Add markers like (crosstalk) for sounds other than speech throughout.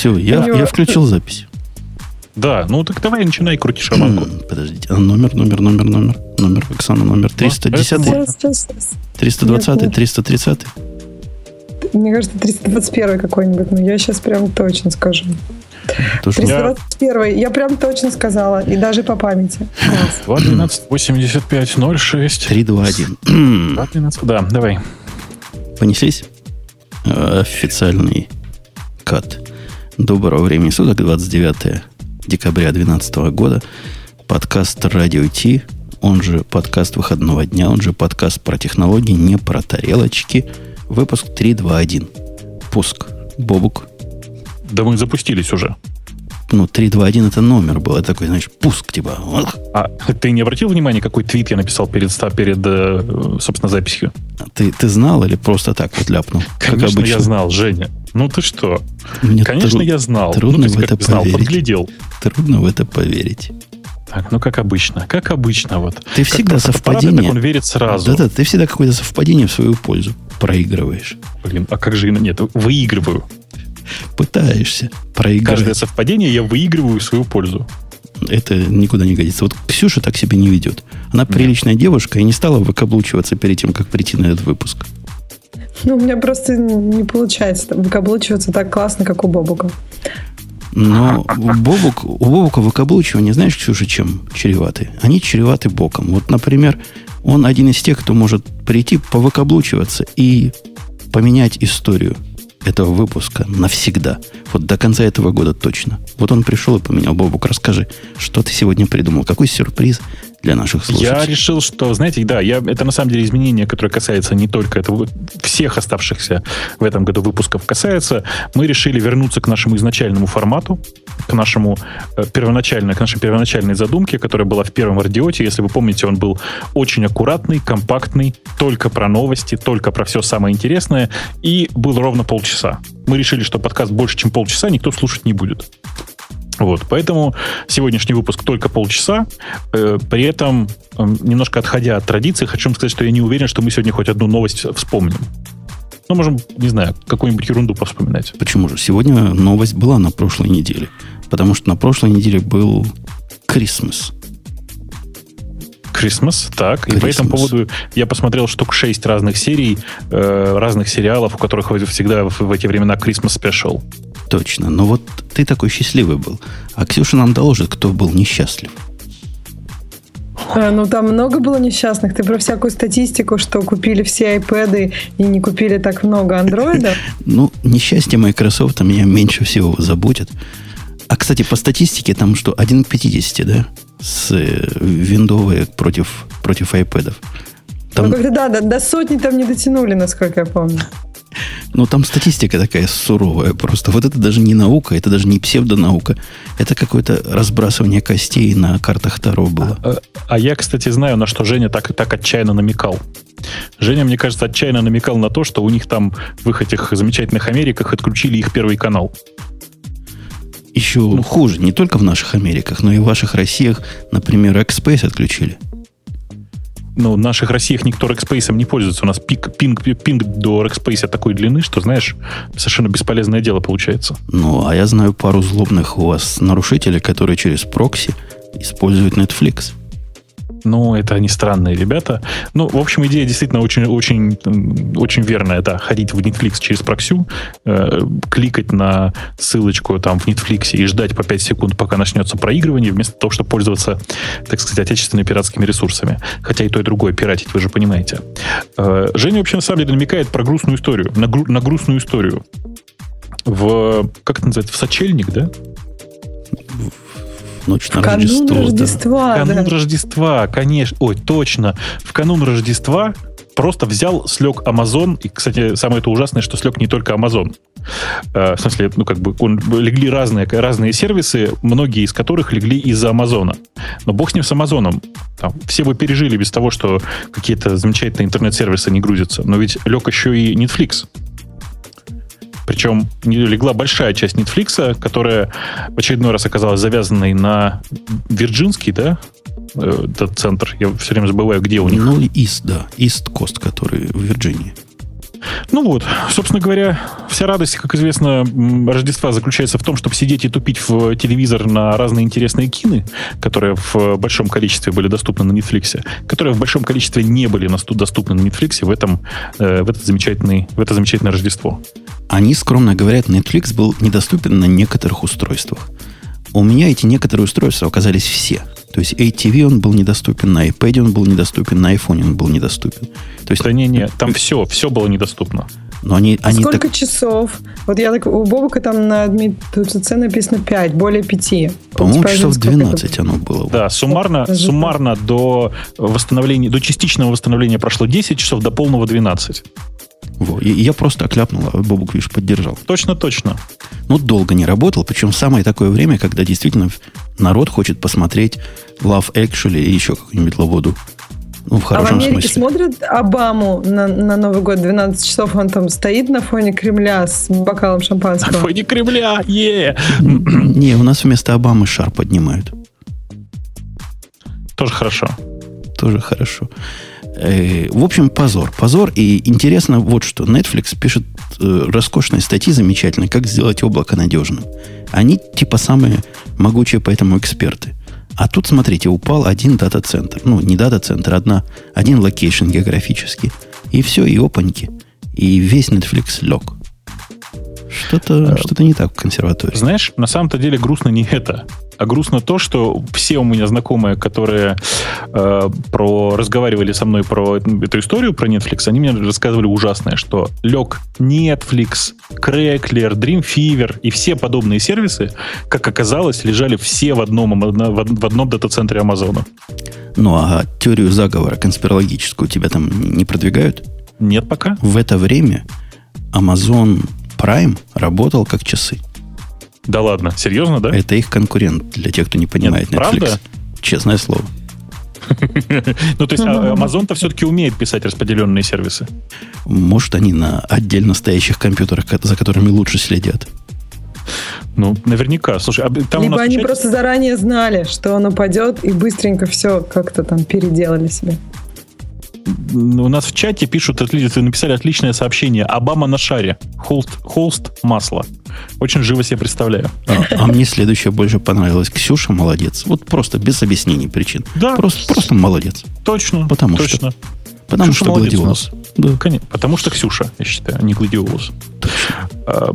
Все, я, я включил запись. Да, ну так давай начинай крути шаманку. Подождите, а номер, номер, номер, номер, номер Оксана, номер 310, 320, 330. Мне кажется, 321 какой-нибудь, но я сейчас прям точно скажу. 321 я прям точно сказала, и даже по памяти. 212 85 06 321. 212, да, давай. Понеслись? Официальный кат. Доброго времени суток, 29 декабря 2012 года. Подкаст «Радио Ти», он же подкаст выходного дня, он же подкаст про технологии, не про тарелочки. Выпуск 321. Пуск. Бобук. Да мы запустились уже. Ну, 321 это номер был. Это такой, знаешь, пуск, типа. А ты не обратил внимания, какой твит я написал перед, перед э, собственно, записью? Ты, ты знал или просто так вот ляпнул? Конечно, я знал, Женя. Ну ты что? Мне Конечно, тру- я знал. Трудно ну, в это знал, поверить. подглядел. Трудно в это поверить. Так, ну как обычно, как обычно вот. Ты всегда как совпадение. Так он верит сразу. Да-да, ты всегда какое-то совпадение в свою пользу проигрываешь. Блин, а как же нет, выигрываю. Пытаешься проиграть. Каждое совпадение я выигрываю в свою пользу. Это никуда не годится. Вот Ксюша так себя не ведет. Она приличная девушка и не стала выкаблучиваться перед тем, как прийти на этот выпуск. Ну, у меня просто не получается выкаблучиваться так классно, как у Бобука. Но у, Бобук, у Бобука выкаблучивание, знаешь, Ксюша, чем чреваты? Они чреваты боком. Вот, например, он один из тех, кто может прийти, повыкаблучиваться и поменять историю этого выпуска навсегда. Вот до конца этого года точно. Вот он пришел и поменял. Бобук, расскажи, что ты сегодня придумал? Какой сюрприз для наших слушателей? Я решил, что, знаете, да, я, это на самом деле изменение, которое касается не только этого, всех оставшихся в этом году выпусков касается. Мы решили вернуться к нашему изначальному формату, к нашему э, первоначальной, к нашей первоначальной задумке, которая была в первом радиоте. Если вы помните, он был очень аккуратный, компактный, только про новости, только про все самое интересное, и был ровно полчаса. Мы решили, что подкаст больше, чем полчаса, никто слушать не будет. Вот, поэтому сегодняшний выпуск только полчаса. Э, при этом, э, немножко отходя от традиции, хочу вам сказать, что я не уверен, что мы сегодня хоть одну новость вспомним. Ну, можем, не знаю, какую-нибудь ерунду повспоминать. Почему же? Сегодня новость была на прошлой неделе. Потому что на прошлой неделе был Christmas. Christmas, так. И Christmas. по этому поводу я посмотрел штук 6 разных серий, э, разных сериалов, у которых всегда в, в эти времена Christmas Special. Точно. Но вот ты такой счастливый был. А Ксюша нам доложит, кто был несчастлив. А, ну, там много было несчастных. Ты про всякую статистику, что купили все iPad и не купили так много андроидов. (laughs) Ну, несчастье Microsoft меня меньше всего заботит. А, кстати, по статистике там что, 1 к 50, да? С э, виндовые против, против iPad. Там, Ну, как-то да, до, до сотни там не дотянули, насколько я помню. Ну, там статистика такая суровая просто. Вот это даже не наука, это даже не псевдонаука. Это какое-то разбрасывание костей на картах Таро было. А, а я, кстати, знаю, на что Женя так, так отчаянно намекал. Женя, мне кажется, отчаянно намекал на то, что у них там в их этих замечательных Америках отключили их первый канал. Еще хуже, не только в наших Америках, но и в ваших Россиях, например, Xspace отключили. Ну, в наших Россиях никто Rackspace не пользуется. У нас пик, пинг, пинг до Rackspace такой длины, что, знаешь, совершенно бесполезное дело получается. Ну, а я знаю пару злобных у вас нарушителей, которые через прокси используют Netflix. Ну, это они странные ребята. Ну, в общем, идея действительно очень, очень, м, очень верная, да. Ходить в Netflix через проксю, э, кликать на ссылочку там в Netflix и ждать по 5 секунд, пока начнется проигрывание, вместо того, чтобы пользоваться, так сказать, отечественными пиратскими ресурсами. Хотя и то, и другое пиратить, вы же понимаете. Э, Женя вообще на самом деле намекает про грустную историю, на, гру- на грустную историю. В, как это называется, в сочельник, да? Ночь на В канун Рождество. да. Рождества, В канун да. Рождества, конечно. Ой, точно. В канун Рождества просто взял, слег Amazon. И, кстати, самое это ужасное, что слег не только Amazon. Э, в смысле, ну, как бы, он, легли разные, разные сервисы, многие из которых легли из-за Амазона. Но бог с ним с Амазоном. Там, все бы пережили без того, что какие-то замечательные интернет-сервисы не грузятся. Но ведь лег еще и Netflix. Причем легла большая часть Netflix, которая в очередной раз оказалась завязанной на Вирджинский, да, э, этот центр. Я все время забываю, где у них. Ну, East, да. East Coast, который в Вирджинии. Ну вот, собственно говоря, вся радость, как известно, Рождества заключается в том, чтобы сидеть и тупить в телевизор на разные интересные кины, которые в большом количестве были доступны на Netflix, которые в большом количестве не были доступны на Netflix в, этом, э, в, этот замечательный, в это замечательное Рождество. Они скромно говорят, Netflix был недоступен на некоторых устройствах. У меня эти некоторые устройства оказались все. То есть ATV он был недоступен, на iPad он был недоступен, на iPhone он был недоступен. То есть, да не, не, там все, все было недоступно. Но они, они Сколько так... часов? Вот я так, у Бобука там на ТЦ написано 5, более 5. По-моему, часов 12 оно было. Да, суммарно, суммарно до восстановления, до частичного восстановления прошло 10 часов, до полного 12. Во, и я просто окляпнул, а Бобук, видишь, поддержал. Точно, точно. Ну, долго не работал, причем в самое такое время, когда действительно народ хочет посмотреть Love Actually и еще какую-нибудь лаводу. Ну, в хорошем а в Америке смысле. смотрят Обаму на, на Новый год 12 часов, он там стоит на фоне Кремля с бокалом шампанского. На фоне Кремля, е Не, у нас вместо Обамы шар поднимают. Тоже хорошо. Тоже хорошо. Э, в общем, позор. Позор. И интересно вот что. Netflix пишет э, роскошные статьи замечательные, как сделать облако надежным. Они типа самые могучие поэтому эксперты. А тут, смотрите, упал один дата-центр. Ну, не дата-центр, одна, один location географический. И все, и опаньки. И весь Netflix лег. Что-то что не так в консерватории. Знаешь, на самом-то деле грустно не это а грустно то, что все у меня знакомые, которые э, про, разговаривали со мной про эту историю, про Netflix, они мне рассказывали ужасное, что лег Netflix, Crackler, Dreamfever и все подобные сервисы, как оказалось, лежали все в одном, в одном дата-центре Амазона. Ну, а теорию заговора конспирологическую тебя там не продвигают? Нет пока. В это время Amazon Prime работал как часы. Да ладно, серьезно, да? Это их конкурент, для тех, кто не понимает Нет, Netflix. Правда? Честное слово. (laughs) Ну, то есть а, Amazon-то все-таки умеет писать распределенные сервисы. Может, они на отдельно стоящих компьютерах, за которыми лучше следят. Ну, наверняка. Слушай, а там Либо они чате... просто заранее знали, что он упадет, и быстренько все как-то там переделали себе. У нас в чате пишут, написали отличное сообщение. Обама на шаре. Холст, холст масло. Очень живо себе представляю. А, а мне следующее больше понравилось. Ксюша молодец. Вот просто без объяснений причин. Да. Просто, просто молодец. Точно. Потому точно. что. Потому Ксюша что гладиолус. Да. Конечно. Потому что Ксюша, я считаю, а не гладиолус. А,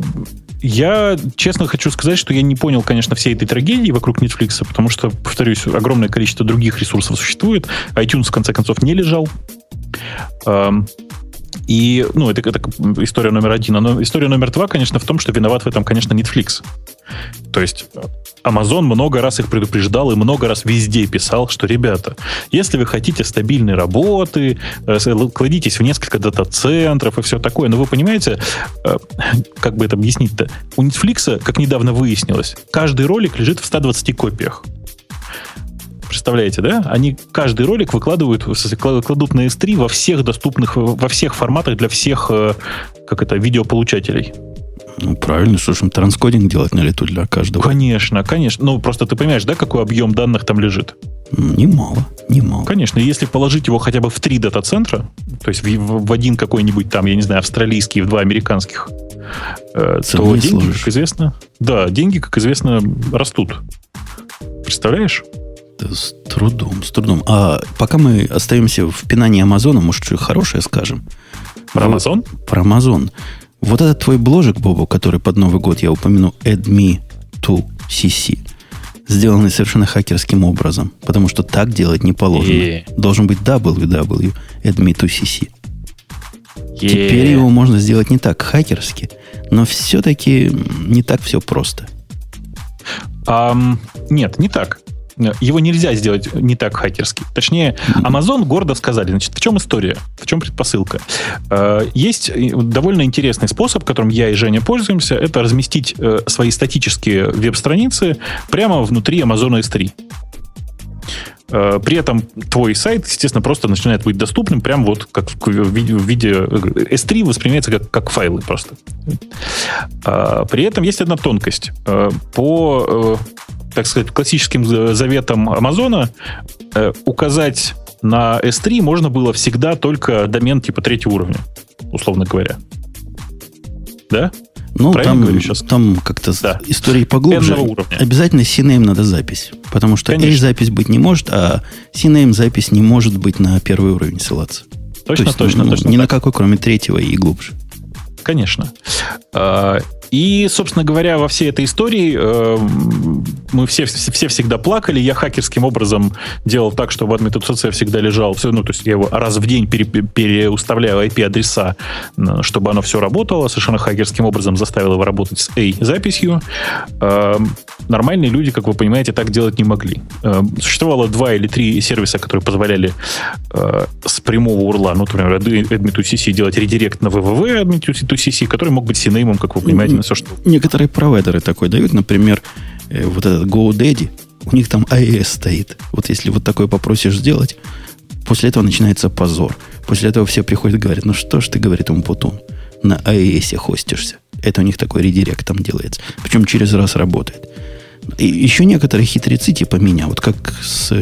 я честно хочу сказать, что я не понял, конечно, всей этой трагедии вокруг Netflix, потому что, повторюсь, огромное количество других ресурсов существует. iTunes, в конце концов, не лежал. И, ну, это, это история номер один. Но история номер два, конечно, в том, что виноват в этом, конечно, Netflix. То есть Amazon много раз их предупреждал и много раз везде писал, что, ребята, если вы хотите стабильной работы, э, кладитесь в несколько дата-центров и все такое, но вы понимаете, э, как бы это объяснить-то, у Netflix, как недавно выяснилось, каждый ролик лежит в 120 копиях. Представляете, да? Они каждый ролик выкладывают, кладут на S3 во всех доступных, во всех форматах для всех, э, как это, видеополучателей. Ну, правильно, что ж им транскодинг делать на лету для каждого? Конечно, конечно. Ну, просто ты понимаешь, да, какой объем данных там лежит? Немало, немало. Конечно, если положить его хотя бы в три дата-центра, то есть в, в один какой-нибудь там, я не знаю, австралийский, в два американских, э, то деньги, сложишь. как известно, да, деньги, как известно, растут. Представляешь? С трудом, с трудом. А пока мы остаемся в пинании Амазона, может, что хорошее скажем? Про Амазон? Про Амазон. Вот этот твой бложек, Бобу, который под Новый год я упомяну, add me to CC, сделанный совершенно хакерским образом, потому что так делать не положено. Yeah. Должен быть www, add me to CC. Yeah. Теперь его можно сделать не так хакерски, но все-таки не так все просто. Um, нет, не так его нельзя сделать не так хакерски. Точнее, Amazon гордо сказали, значит, в чем история, в чем предпосылка. Э, есть довольно интересный способ, которым я и Женя пользуемся, это разместить э, свои статические веб-страницы прямо внутри Amazon S3. Э, при этом твой сайт, естественно, просто начинает быть доступным прямо вот как в виде, в виде S3 воспринимается как, как файлы просто. При этом есть одна тонкость. По так сказать, классическим заветом Амазона э, указать на S3 можно было всегда только домен типа третьего уровня. условно говоря. Да? Ну, там, говорю сейчас? там как-то да. истории поглубже. Обязательно CNAME надо запись. Потому что Конечно. A-запись быть не может, а CNAME запись не может быть на первый уровень ссылаться. Точно, То есть, точно, ну, точно. Ни так. на какой, кроме третьего и глубже. Конечно. А, и, собственно говоря, во всей этой истории э, мы все, все всегда плакали. Я хакерским образом делал так, чтобы админ.cc всегда лежал. Все, ну, то есть я его раз в день пере, переуставляю IP-адреса, чтобы оно все работало. Совершенно хакерским образом заставил его работать с A-записью. Нормальные люди, как вы понимаете, так делать не могли. Э, существовало два или три сервиса, которые позволяли э, с прямого урла, ну, например, admin2cc делать редирект на www admin2cc, который мог быть синеймом, как вы понимаете, на все, что... Некоторые провайдеры такой дают, например, э, вот этот GoDaddy, у них там AES стоит. Вот если вот такое попросишь сделать, после этого начинается позор. После этого все приходят и говорят, ну что ж ты, говорит Умпутун, на AES хостишься. Это у них такой редирект там делается. Причем через раз работает. И еще некоторые хитрецы типа меня, вот как с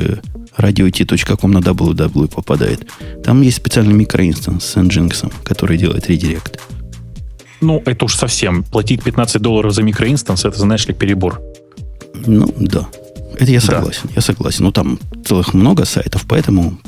radio.t.com на www попадает. Там есть специальный микроинстанс с Nginx, который делает редирект. Ну, это уж совсем. Платить 15 долларов за микроинстанс, это, знаешь ли, перебор. Ну, да. Это я согласен. Да. Я согласен. Ну, там целых много сайтов, поэтому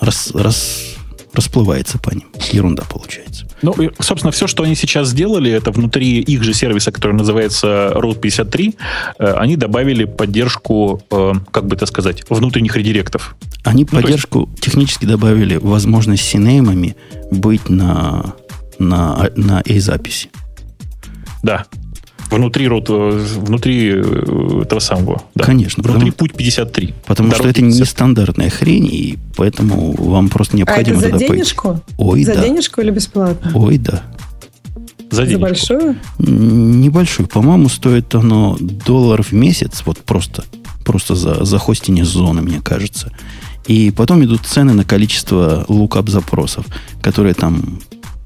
раз, раз, расплывается по ним. Ерунда получается. Ну, собственно, все, что они сейчас сделали, это внутри их же сервиса, который называется Route 53, э, они добавили поддержку, э, как бы это сказать, внутренних редиректов. Они ну, поддержку есть... технически добавили возможность синеймами быть на на, на A-записи. Да. Внутри, внутри э, этого самого. Да. Конечно. Внутри потому, путь 53. Потому что это 50. нестандартная хрень, и поэтому вам просто необходимо... А это за денежку? Пойти. Ой, за да. денежку или бесплатно? Ой, да. За, за большую? Небольшую. По-моему, стоит оно доллар в месяц, вот просто, просто за, за хостинг зоны, мне кажется. И потом идут цены на количество лукап запросов, которые там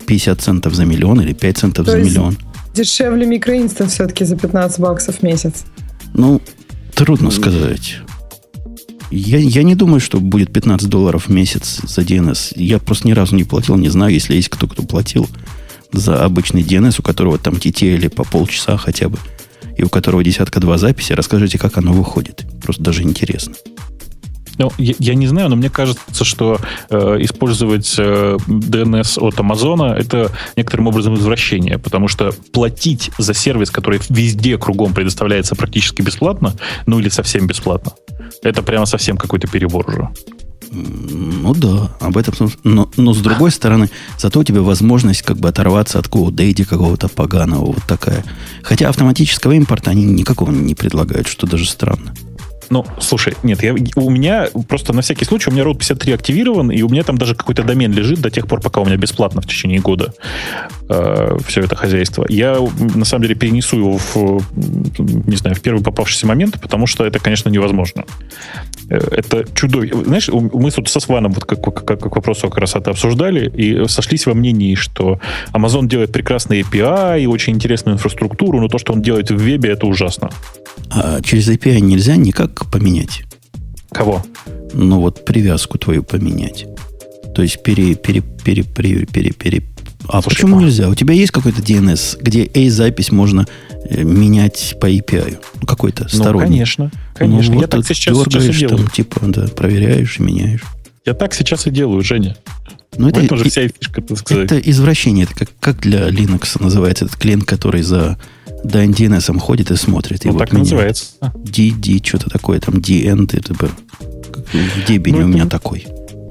50 центов за миллион или 5 центов То за миллион. Дешевле микроинстанс все-таки за 15 баксов в месяц. Ну, трудно сказать. Я, я не думаю, что будет 15 долларов в месяц за DNS. Я просто ни разу не платил, не знаю, если есть кто, кто платил за обычный DNS, у которого там TTL по полчаса хотя бы, и у которого десятка-два записи. Расскажите, как оно выходит. Просто даже интересно. Ну, я, я не знаю, но мне кажется, что э, использовать э, DNS от Амазона это некоторым образом извращение, потому что платить за сервис, который везде кругом предоставляется практически бесплатно, ну или совсем бесплатно, это прямо совсем какой-то перебор уже. Ну да, об этом. Но, но с другой стороны, зато у тебя возможность как бы оторваться от GoDaddy какого-то поганого, вот такая. Хотя автоматического импорта они никакого не предлагают, что даже странно. Ну, слушай, нет, я, у меня просто на всякий случай, у меня Route 53 активирован, и у меня там даже какой-то домен лежит до тех пор, пока у меня бесплатно в течение года э, все это хозяйство. Я, на самом деле, перенесу его в, не знаю, в первый попавшийся момент, потому что это, конечно, невозможно. Э, это чудовищно. Знаешь, мы тут со Сваном вот как, как, как к вопросу как раз это обсуждали и сошлись во мнении, что Amazon делает прекрасные API очень интересную инфраструктуру, но то, что он делает в вебе, это ужасно. А через API нельзя никак поменять? Кого? Ну вот привязку твою поменять. То есть пере, пере, пере, пере, пере, пере. А Слушай, почему а... нельзя? У тебя есть какой-то DNS, где A-запись можно э, менять по API? Ну, какой-то ну, сторонний. Ну, конечно. Конечно. Ну, вот Я так сейчас, дергаешь, сейчас там, типа, да, проверяешь и меняешь. Я так сейчас и делаю, Женя. Ну, это, уже вся фишка, так сказать. Это извращение. Это как, как для Linux называется этот клиент, который за да, DNS ходит и смотрит. Ну, и так вот называется. DD, что-то такое, там DN, типа, в Debian ну, у меня такой.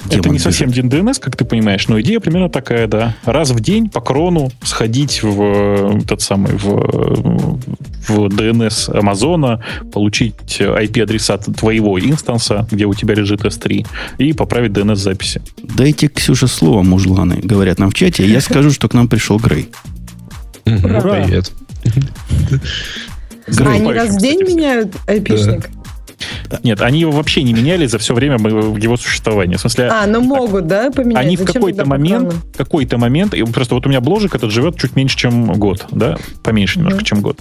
Это не совсем DNS, как ты понимаешь, но идея примерно такая, да. Раз в день по крону сходить в э, тот самый в, в DNS Амазона, получить IP-адреса твоего инстанса, где у тебя лежит S3, и поправить DNS-записи. Дайте, Ксюша, слово, мужланы, говорят нам в чате, я скажу, что к нам пришел Грей. Привет. (laughs) А они раз в день меняют айпишник? Нет, они его вообще не меняли за все время его существования. В смысле, а, ну могут, да, поменять? Они в какой-то момент, какой-то момент, и просто вот у меня бложик этот живет чуть меньше, чем год, да, поменьше немножко, чем год.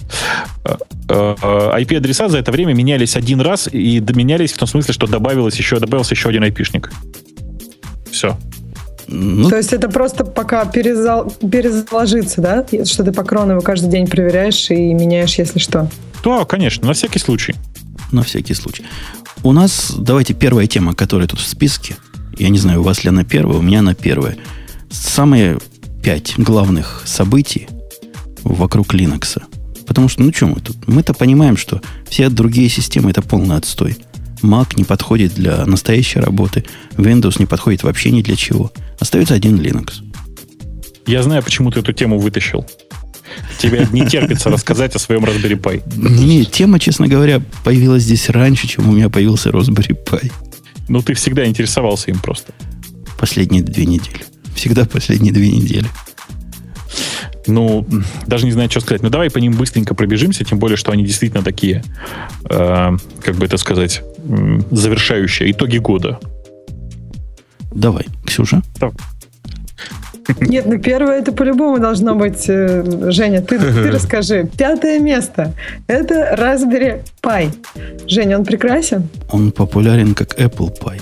IP-адреса э, э, за это время менялись один раз и менялись в том смысле, что добавилось еще, добавился еще один айпишник. Все. Ну, То есть это просто пока перезал, перезаложится, да? Что ты по крону его каждый день проверяешь и меняешь, если что. Да, конечно, на всякий случай. На всякий случай. У нас, давайте, первая тема, которая тут в списке. Я не знаю, у вас ли она первая, у меня она первая. Самые пять главных событий вокруг Linux. Потому что, ну что мы тут? Мы-то понимаем, что все другие системы это полный отстой. Mac не подходит для настоящей работы, Windows не подходит вообще ни для чего. Остается один Linux. Я знаю, почему ты эту тему вытащил. Тебе не терпится (laughs) рассказать о своем Raspberry Pi. Не, тема, честно говоря, появилась здесь раньше, чем у меня появился Raspberry Pi. Ну, ты всегда интересовался им просто. Последние две недели. Всегда последние две недели. Ну, даже не знаю, что сказать. Ну, давай по ним быстренько пробежимся, тем более, что они действительно такие, э, как бы это сказать, завершающие итоги года. Давай, Ксюша. Давай. Нет, ну первое это по-любому должно быть, э, Женя, ты, ты (laughs) расскажи. Пятое место. Это Raspberry Pi. Женя, он прекрасен? Он популярен как Apple Pie.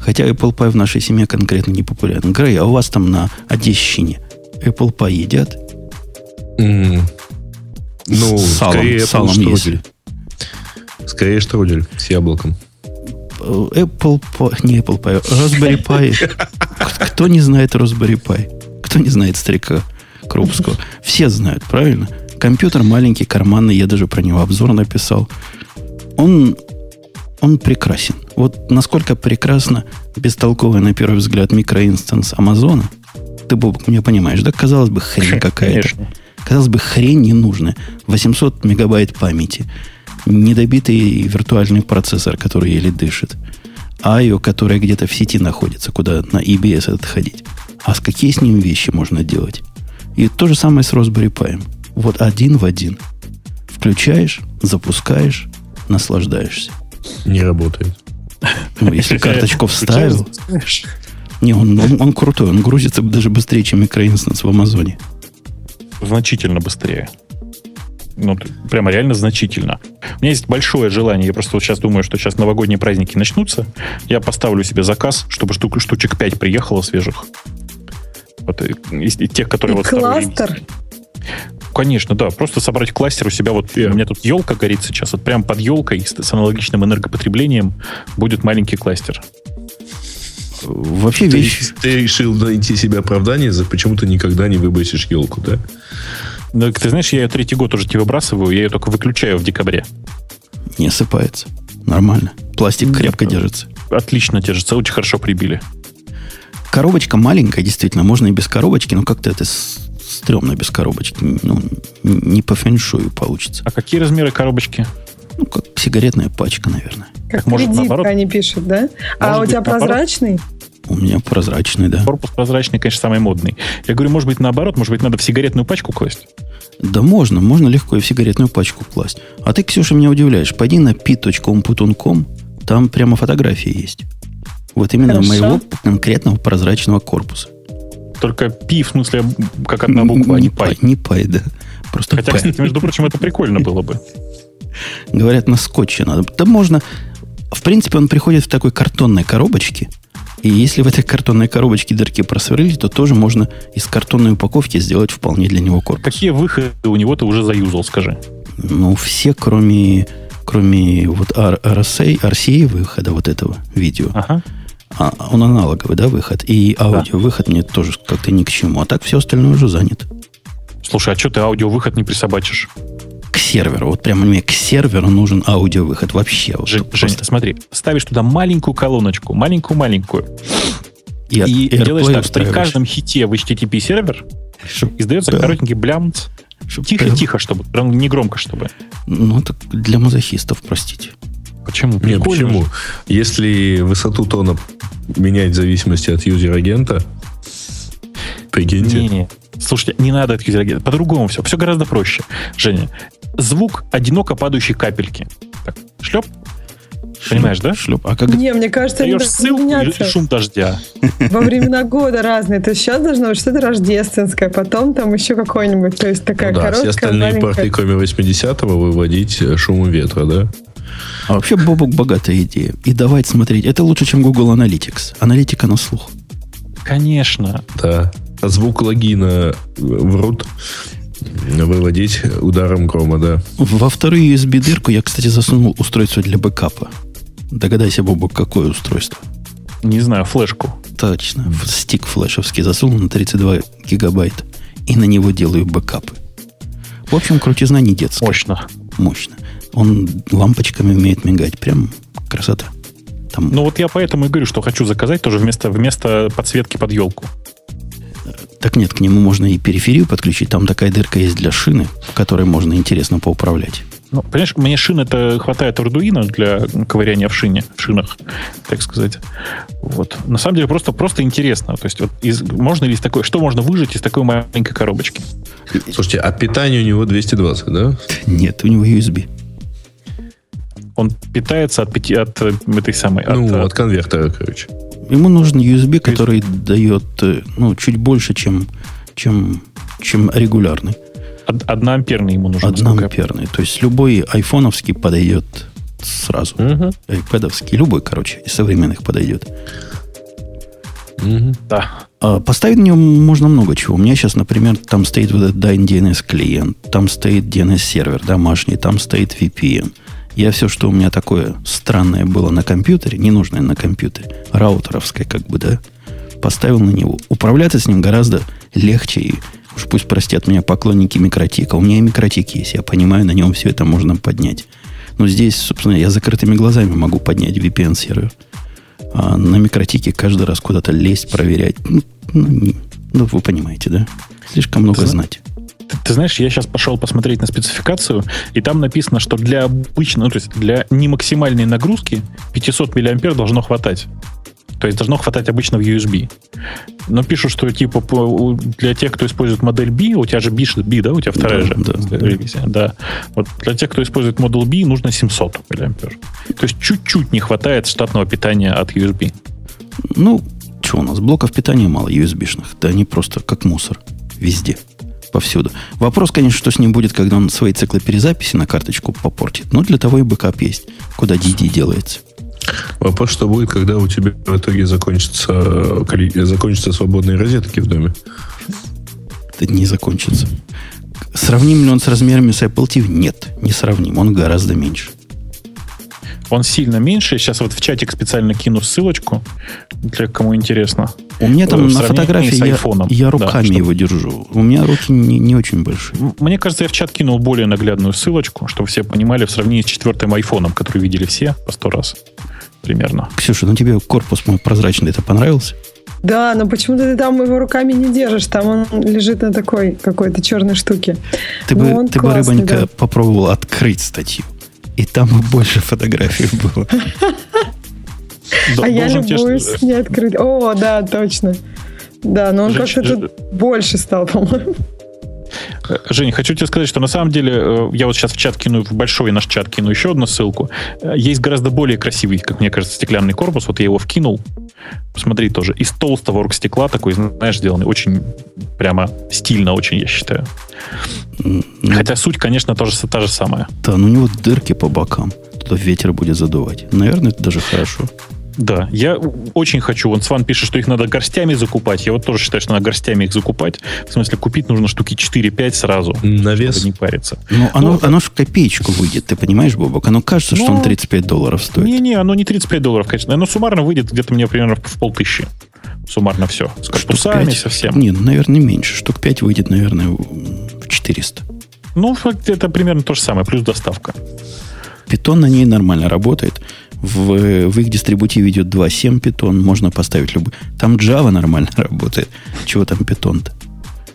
Хотя Apple Pie в нашей семье конкретно не популярен. Грей, а у вас там на Одещине Apple Pie едят? Mm. Ну, с салом, скорее салом штрудель. Скорее штрудель с яблоком. Apple Pie, не Apple Pie, Raspberry Pi. Кто не знает Raspberry Pi? Кто не знает старика Крупского? Все знают, правильно? Компьютер маленький, карманный, я даже про него обзор написал. Он, он прекрасен. Вот насколько прекрасно бестолковый, на первый взгляд, микроинстанс Амазона. Ты, Бобок, меня понимаешь, да? Казалось бы, хрень какая-то. Казалось бы, хрень ненужная. 800 мегабайт памяти недобитый виртуальный процессор, который еле дышит. IO, которая где-то в сети находится, куда на EBS отходить. А с какие с ним вещи можно делать? И то же самое с Raspberry Pi. Вот один в один. Включаешь, запускаешь, наслаждаешься. Не работает. Ну, если карточку вставил... Не, он, он, он крутой, он грузится даже быстрее, чем микроинстанс в Амазоне. Значительно быстрее ну, прямо реально значительно. У меня есть большое желание, я просто вот сейчас думаю, что сейчас новогодние праздники начнутся, я поставлю себе заказ, чтобы штук, штучек 5 приехало свежих. Вот из, из тех, которые И вот кластер? Конечно, да. Просто собрать кластер у себя. Вот yeah. у меня тут елка горит сейчас. Вот прямо под елкой с, с аналогичным энергопотреблением будет маленький кластер. Вообще ты, вещь... Ты решил найти себе оправдание, за почему ты никогда не выбросишь елку, да? Ну, ты знаешь, я ее третий год уже тебе выбрасываю, я ее только выключаю в декабре. Не осыпается. Нормально. Пластик Нет, крепко держится. Отлично держится, очень хорошо прибили. Коробочка маленькая, действительно, можно и без коробочки, но как-то это стрёмно без коробочки. Ну, не по фэншую получится. А какие размеры коробочки? Ну, как сигаретная пачка, наверное. Как так, может, наоборот? они пишут, да? А может а у тебя быть, прозрачный? Наоборот? У меня прозрачный, да. Корпус прозрачный, конечно, самый модный. Я говорю, может быть, наоборот, может быть, надо в сигаретную пачку класть? Да можно, можно легко и в сигаретную пачку класть. А ты, Ксюша, меня удивляешь. Пойди на pi.umputun.com, там прямо фотографии есть. Вот именно Хорошо. моего конкретного прозрачного корпуса. Только пи, в смысле, как одна буква, а не пай. Не пай, да. Просто Хотя, кстати, между прочим, это прикольно было бы. Говорят, на скотче надо. Да можно... В принципе, он приходит в такой картонной коробочке – и если в этой картонной коробочке дырки просверлить, то тоже можно из картонной упаковки сделать вполне для него корпус. Какие выходы у него ты уже заюзал, скажи? Ну, все, кроме, кроме вот RSA, RCA выхода вот этого видео. Ага. А, он аналоговый, да, выход. И аудио да. выход мне тоже как-то ни к чему. А так все остальное уже занято. Слушай, а что ты аудио выход не присобачишь? К серверу. Вот прямо мне к серверу нужен аудиовыход вообще. Вот Жень, Жень, смотри, ставишь туда маленькую колоночку, маленькую-маленькую, и, и, и делаешь так, при каждом хите в HTTP сервер издается да. коротенький блямц. Тихо-тихо, чтобы, не громко, чтобы. Ну, это для мазохистов, простите. Почему? Нет, почему? Же. Если высоту тона менять в зависимости от user-агента, прикиньте. Не, не. Слушайте, не надо от юзер-агента. По-другому все. Все гораздо проще. Женя, звук одиноко падающей капельки. Так, шлеп. Понимаешь, да? Шлеп. А как... Не, мне кажется, Даешь ссылку меняться. и шум дождя. Во времена года разные. То есть сейчас должно быть что-то рождественское, потом там еще какой-нибудь. То есть такая ну, да, короткая, все остальные маленькая... порты, кроме 80-го, выводить э, шумом ветра, да? А вообще, Бобок, богатая идея. И давайте смотреть. Это лучше, чем Google Analytics. Аналитика на слух. Конечно. Да. А звук логина в root выводить ударом грома, да. Во вторую USB-дырку я, кстати, засунул устройство для бэкапа. Догадайся, Бобок, какое устройство? Не знаю, флешку. Точно. В стик флешевский засунул на 32 гигабайта. И на него делаю бэкапы. В общем, крутизна не детская. Мощно. Мощно. Он лампочками умеет мигать. Прям красота. Там Ну вот я поэтому и говорю, что хочу заказать тоже вместо, вместо подсветки под елку. Так нет, к нему можно и периферию подключить. Там такая дырка есть для шины, в которой можно интересно поуправлять. Ну, понимаешь, мне шин это хватает Arduino для ковыряния в шине, в шинах, так сказать. Вот. На самом деле просто, просто интересно. То есть, вот из, можно ли из такой, что можно выжать из такой маленькой коробочки? Слушайте, а питание у него 220, да? Нет, у него USB. Он питается от, пяти, от этой самой... ну, от, от конвертера, короче. Ему нужен USB, который дает э, ну, чуть больше, чем, чем, чем регулярный. од- одноамперный ему нужен. Одноамперный. То есть любой айфоновский подойдет сразу. Мгм. Айпэдовский, любой, короче, из современных подойдет. Мгм. Да. А Поставить на нем можно много чего. У меня сейчас, например, там стоит вот этот Dyn DNS клиент, там стоит DNS сервер домашний, там стоит VPN. Я все, что у меня такое странное было на компьютере, ненужное на компьютере, раутеровское как бы, да, поставил на него. Управляться с ним гораздо легче и уж пусть простят меня поклонники микротика. У меня и микротик есть, я понимаю, на нем все это можно поднять. Но здесь, собственно, я закрытыми глазами могу поднять VPN-сервер. А на микротике каждый раз куда-то лезть, проверять. Ну, ну, не- ну, вы понимаете, да? Слишком много Зна- знать. Ты, ты знаешь, я сейчас пошел посмотреть на спецификацию, и там написано, что для обычной, ну, то есть для не максимальной нагрузки 500 мА должно хватать. То есть должно хватать обычно в USB. Но пишут, что типа для тех, кто использует модель B, у тебя же B, B да, у тебя вторая Да, же да, да. ревизия, да. Вот для тех, кто использует модуль B, нужно 700 мА. То есть чуть-чуть не хватает штатного питания от USB. Ну, что у нас? Блоков питания мало USB-шных. Да они просто как мусор. Везде. Повсюду. Вопрос, конечно, что с ним будет, когда он свои циклы перезаписи на карточку попортит. Но для того и бэкап есть, куда DD делается. Вопрос, что будет, когда у тебя в итоге закончатся, закончатся свободные розетки в доме? Это не закончится. Сравним ли он с размерами с Apple TV? Нет, не сравним. Он гораздо меньше. Он сильно меньше. Сейчас вот в чатик специально кину ссылочку, для кому интересно. У меня там В на фотографии с я, айфоном. я Да, руками чтобы- его держу. У меня руки не, не очень большие. Мне кажется, я в чат кинул более наглядную ссылочку, чтобы все понимали в сравнении с четвертым айфоном, который видели все по сто раз примерно. Ксюша, ну тебе корпус мой прозрачный, это понравился? Да, но почему-то ты там его руками не держишь. Там он лежит на такой какой-то черной штуке. Ты Ну, бы, он ты бы классный, рыбонька, да. попробовал открыть статью. И там больше фотографий было. А я любуюсь не открыть. О, да, точно. Да, но он как-то тут больше стал, по-моему. Э, Жень, хочу тебе сказать, что на самом деле э, я вот сейчас в чат кину, в большой наш чат кину еще одну ссылку. Э, Есть гораздо более красивый, как мне кажется, стеклянный корпус. Вот я его вкинул. Посмотри тоже. Из толстого оргстекла такой, знаешь, сделанный. Очень прямо стильно очень, я считаю. Ну, Хотя суть, конечно, тоже та же самая. Да, ну у него дырки по бокам. Туда ветер будет задувать. Наверное, это даже хорошо. Да, я очень хочу. Вон Сван пишет, что их надо горстями закупать. Я вот тоже считаю, что надо горстями их закупать. В смысле, купить нужно штуки 4-5 сразу. На чтобы вес? не париться. Ну, оно, Ну, оно в копеечку выйдет, ты понимаешь, Бобок? Оно кажется, что Ну, он 35 долларов стоит. Не-не, оно не 35 долларов, конечно. Оно суммарно выйдет где-то мне примерно в полтыщи. Суммарно все. С Штук корпусами, пять- совсем. Не, ну, наверное, меньше. Штук 5 выйдет, наверное, в 400. Ну, это примерно то же самое, плюс доставка. Питон на ней нормально работает. В, в их дистрибутиве идет 2.7 питон. Можно поставить любой. Там Java нормально (laughs) работает. Чего там питон-то?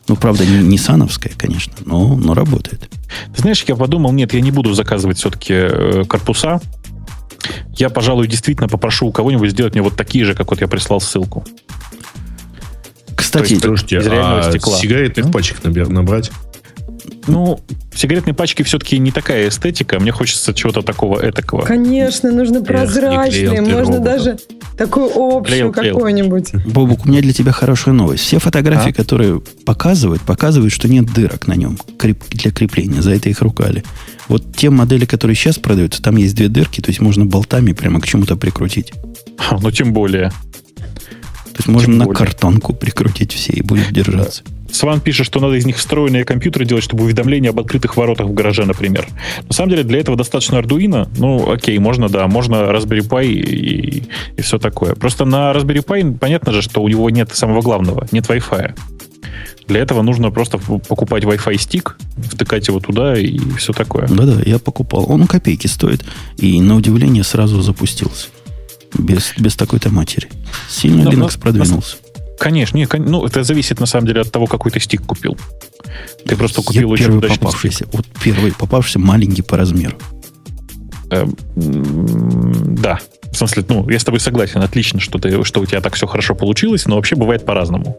Ну, правда, не, не сановская, конечно, но, но работает. Ты знаешь, я подумал, нет, я не буду заказывать все-таки э, корпуса. Я, пожалуй, действительно попрошу у кого-нибудь сделать мне вот такие же, как вот я прислал ссылку. Кстати, То есть, Слушайте, из реального а стекла. сигаретных М? пачек набер- набрать? Ну, сигаретные пачки все-таки не такая эстетика. Мне хочется чего-то такого этакого. Конечно, нужно прозрачные. Можно роботов. даже такую общую какую-нибудь. Бобук, у меня для тебя хорошая новость. Все фотографии, А? которые показывают, показывают, что нет дырок на нем для крепления. За это их ругали. Вот те модели, которые сейчас продаются, там есть две дырки, то есть можно болтами прямо к чему-то прикрутить. (laughs) Ну, тем более. То есть можно Тем на более. картонку прикрутить все и будет держаться. Сван пишет, что надо из них встроенные компьютеры делать, чтобы уведомления об открытых воротах в гараже, например. На самом деле для этого достаточно Arduino. Ну, окей, можно, да, можно Raspberry Pi и, и все такое. Просто на Raspberry Pi понятно же, что у него нет самого главного, нет Wi-Fi. Для этого нужно просто покупать Wi-Fi стик, втыкать его туда и все такое. Да-да, я покупал. Он копейки стоит. И на удивление сразу запустился. Без, без такой-то матери. Сильно Но- Linux продвинулся. Конечно, не, кон- ну, это зависит на самом деле от того, какой ты стик купил. Ты просто Я купил очень первый удачный стик. попавшийся. Вот первый попавшийся маленький по размеру. Э, м, Да. В смысле, ну, я с тобой согласен, отлично, что, ты, что у тебя так все хорошо получилось, но вообще бывает по-разному.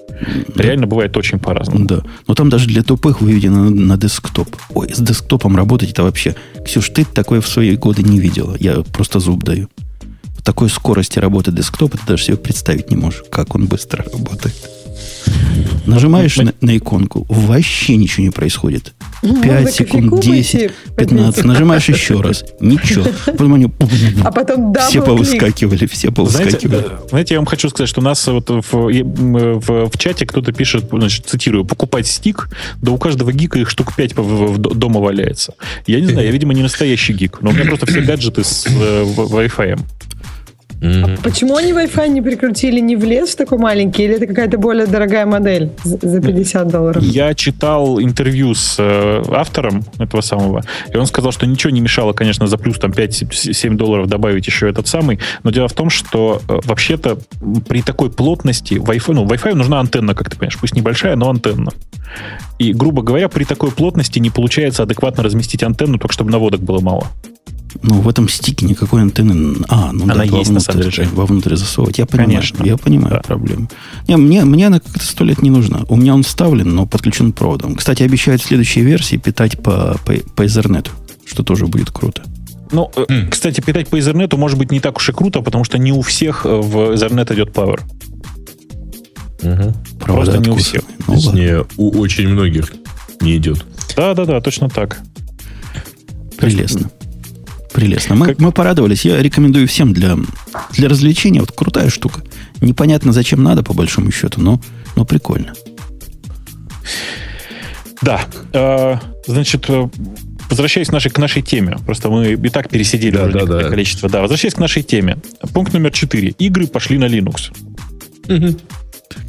Реально бывает очень по-разному. Да. Но там даже для тупых выведено на, на десктоп. Ой, с десктопом работать это вообще... Ксюш, ты такое в свои годы не видела. Я просто зуб даю. Такой скорости работы десктопа ты даже себе представить не можешь, как он быстро работает. Нажимаешь Ну, на, на иконку, вообще ничего не происходит. Можно 5 кофейку секунд, 10, пойти 15. попить. Нажимаешь еще раз. Ничего. Потом они А потом все повыскакивали, все Знаете, повыскакивали. э, знаете, я вам хочу сказать, что у нас вот в, в, в чате кто-то пишет, значит, цитирую, покупать стик, да у каждого гика их штук 5 дома валяется. Я не знаю, я, видимо, не настоящий гик, но у меня просто все гаджеты с э, в- Wi-Fi. Мгм. Почему они Wi-Fi не прикрутили не в лес такой маленький, или это какая-то более дорогая модель за за 50 долларов? Я читал интервью с э, автором этого самого, и он сказал, что ничего не мешало, конечно, за плюс там 5-7 долларов добавить еще этот самый, но дело в том, что э, вообще-то при такой плотности Wi-Fi, ну, Wi-Fi нужна антенна, как ты понимаешь, пусть небольшая, но антенна. И, грубо говоря, при такой плотности не получается адекватно разместить антенну, только чтобы наводок было мало. Ну, в этом стике никакой антенны... А, ну Она да, есть, на вовнутрь, самом деле, вовнутрь засовывать. Я понимаю, Конечно. я понимаю Да. проблему. Не, мне, мне она как-то сто лет не нужна. У меня он вставлен, но подключен проводом. Кстати, обещают в следующей версии питать по, по, по Ethernet, что тоже будет круто. Ну, М. кстати, питать по Ethernet может быть не так уж и круто, потому что не у всех э, в Ethernet идет Power. Провода Просто не у всех. Ну, ладно. Точнее, у очень многих не идет. Да-да-да, точно так. Прелестно. Прелестно. Мы, Как- мы порадовались. Я рекомендую всем для, для развлечения. Вот крутая штука. Непонятно, зачем надо, по большому счету, но, но прикольно. Да. Э, значит, э, возвращаясь к нашей, к нашей теме. Просто мы и так пересидели Да, уже да, да. количество. Да, возвращаясь к нашей теме. Пункт номер 4. Игры пошли на Linux.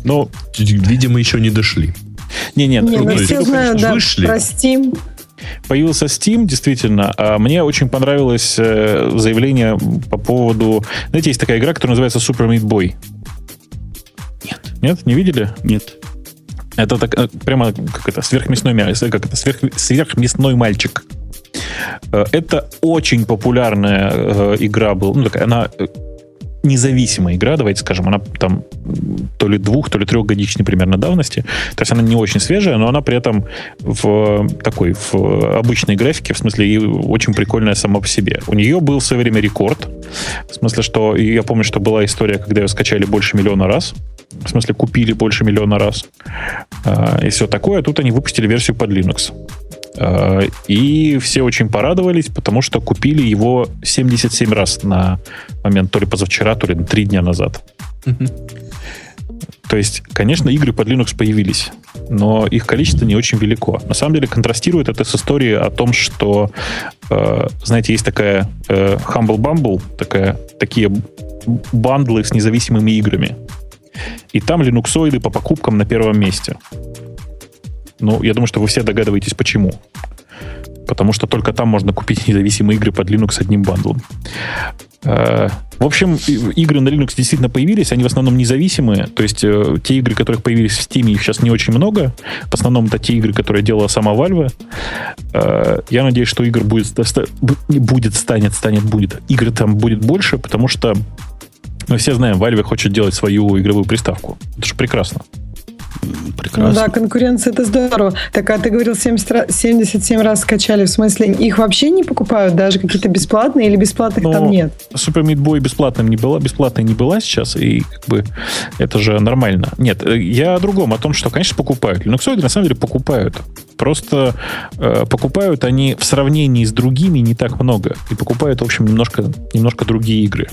Ну, Видимо, еще не дошли. не-не, Не, ну, ну все ну, знают, да, вышли. про Steam. Появился Steam, действительно. А мне очень понравилось э, заявление по поводу... Знаете, есть такая игра, которая называется Super Meat Boy. Нет, Нет? Не видели? нет. Это так, э, прямо как это, сверхмясной, мя- как это, сверх, сверхмясной мальчик. Э, Это очень популярная э, игра была. Ну, такая, она э, независимая игра, давайте скажем. Она там то ли двух, то ли трехгодичной примерно давности. То есть она не очень свежая, но она при этом в такой в обычной графике, в смысле, и очень прикольная сама по себе. У нее был в свое время рекорд. В смысле, что я помню, что была история, когда ее скачали больше миллиона раз. В смысле, купили больше миллиона раз. А, и все такое. Тут они выпустили версию под Linux. А, И все очень порадовались, потому что купили его 77 раз на момент то ли позавчера, то ли три дня назад. То есть, конечно, игры под Linux появились, но их количество не очень велико. На самом деле контрастирует это с историей о том, что, э, знаете, есть такая э, Humble Bumble, такая, такие бандлы с независимыми играми. И там линуксоиды по покупкам на первом месте. Ну, я думаю, что вы все догадываетесь, почему. Потому что только там можно купить (laughs) независимые игры под Linux одним бандлом. Э, В общем, игры на Linux действительно появились, они в основном независимые. То есть э, те игры, которых появились в Steam, их сейчас не очень много. В основном это те игры, которые делала сама Valve. Э, Я надеюсь, что игр будет, будет, станет, станет, будет. Игр там будет больше, потому что мы все знаем, Valve хочет делать свою игровую приставку. Это же прекрасно. М, Ну Прекрасно. да, конкуренция это здорово. Так, а ты говорил, 70 ра- 77 раз скачали. В смысле, их вообще не покупают? Даже какие-то бесплатные или бесплатных Ну, там нет? Super Meat Boy бесплатным не была, бесплатной не была сейчас, и как бы это же нормально. Нет, э, я о другом, о том, что, конечно, покупают. Linux на самом деле покупают. Просто э, покупают они в сравнении с другими не так много. И покупают, в общем, немножко, немножко другие игры.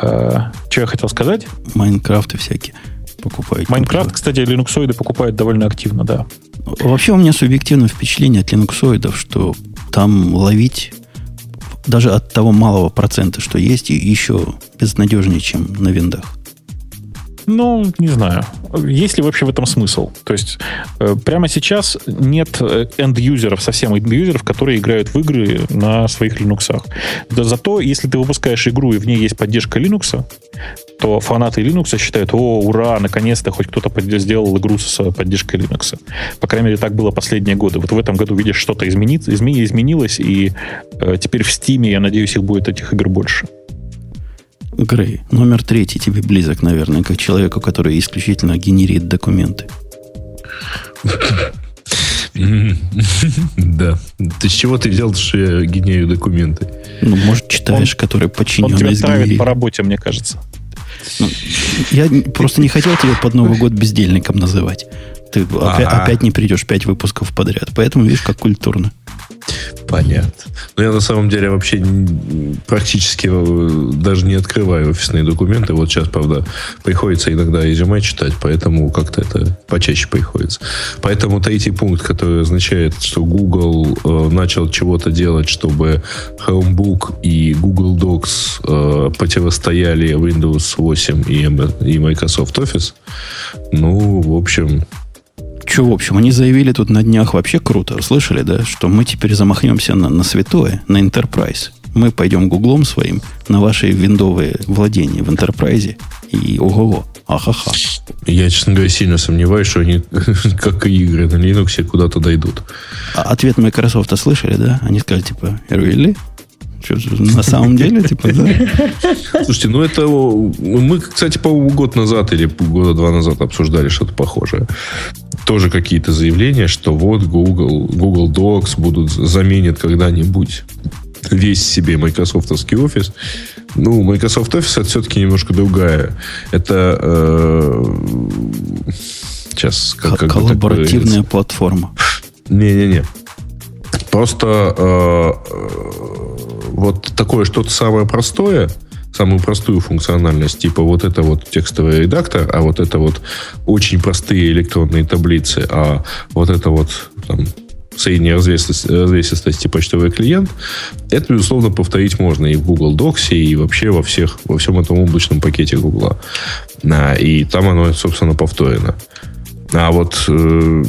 Э, что я хотел сказать? Майнкрафты всякие покупают. Майнкрафт, кстати, линуксоиды покупают довольно активно, да. Вообще у меня субъективное впечатление от линуксоидов, что там ловить даже от того малого процента, что есть, еще безнадежнее, чем на виндах. Ну, не знаю. Есть ли вообще в этом смысл? То есть э, прямо сейчас нет энд-юзеров, совсем энд-юзеров, которые играют в игры на своих Linux. Да зато, если ты выпускаешь игру, и в ней есть поддержка Linux, то фанаты Linux считают, о, ура, наконец-то хоть кто-то сделал игру с поддержкой Linux. По крайней мере, так было последние годы. Вот в этом году, видишь, что-то изменится, измени, изменилось, и э, теперь в Steam, я надеюсь, их будет этих игр больше. Грей, номер третий тебе близок, наверное, как человеку, который исключительно генерит документы. (laughs) Да. Ты с чего ты взял, что я генерю документы? Ну, может, читаешь, который подчиненный Он тебя травит по работе, мне кажется. Ну, я просто не хотел тебя под Новый год бездельником называть. Ты опять, опять не придешь пять выпусков подряд. Поэтому видишь, как культурно. Понятно. Но я на самом деле вообще практически э, даже не открываю офисные документы. Вот сейчас, правда, приходится иногда резюме читать, поэтому как-то это почаще приходится. Поэтому третий пункт, который означает, что Google э, начал чего-то делать, чтобы Chromebook и Google Docs э, противостояли Windows 8 и, и Microsoft Office. Ну, в общем, что, в общем, они заявили тут на днях вообще круто. Слышали, да? Что мы теперь замахнемся на, на святое, на Enterprise. Мы пойдем гуглом своим на ваши виндовые владения в Enterprise. И ого-го, ахаха. Я, честно говоря, сильно сомневаюсь, что они, (laughs) как и игры на Linux, куда-то дойдут. А ответ Microsoft слышали, да? Они сказали, типа, really? Что, на самом деле, типа, да? (laughs) Слушайте, ну это... Мы, кстати, по-моему, год назад или года два назад обсуждали что-то похожее. Тоже какие-то заявления, что вот Google, Google Docs будут заменят когда-нибудь весь себе майкрософтовский офис. Ну, Microsoft Office это все-таки немножко другая. Это э, сейчас как, как коллаборативная платформа. Не-не-не. Просто э, вот такое что-то самое простое, самую простую функциональность, типа вот это вот текстовый редактор, а вот это вот очень простые электронные таблицы, а вот это вот там, средней развесистости почтовый клиент, это, безусловно, повторить можно и в Google Docs, и вообще во всех, во всем этом облачном пакете Google. И там оно, собственно, повторено. А вот э,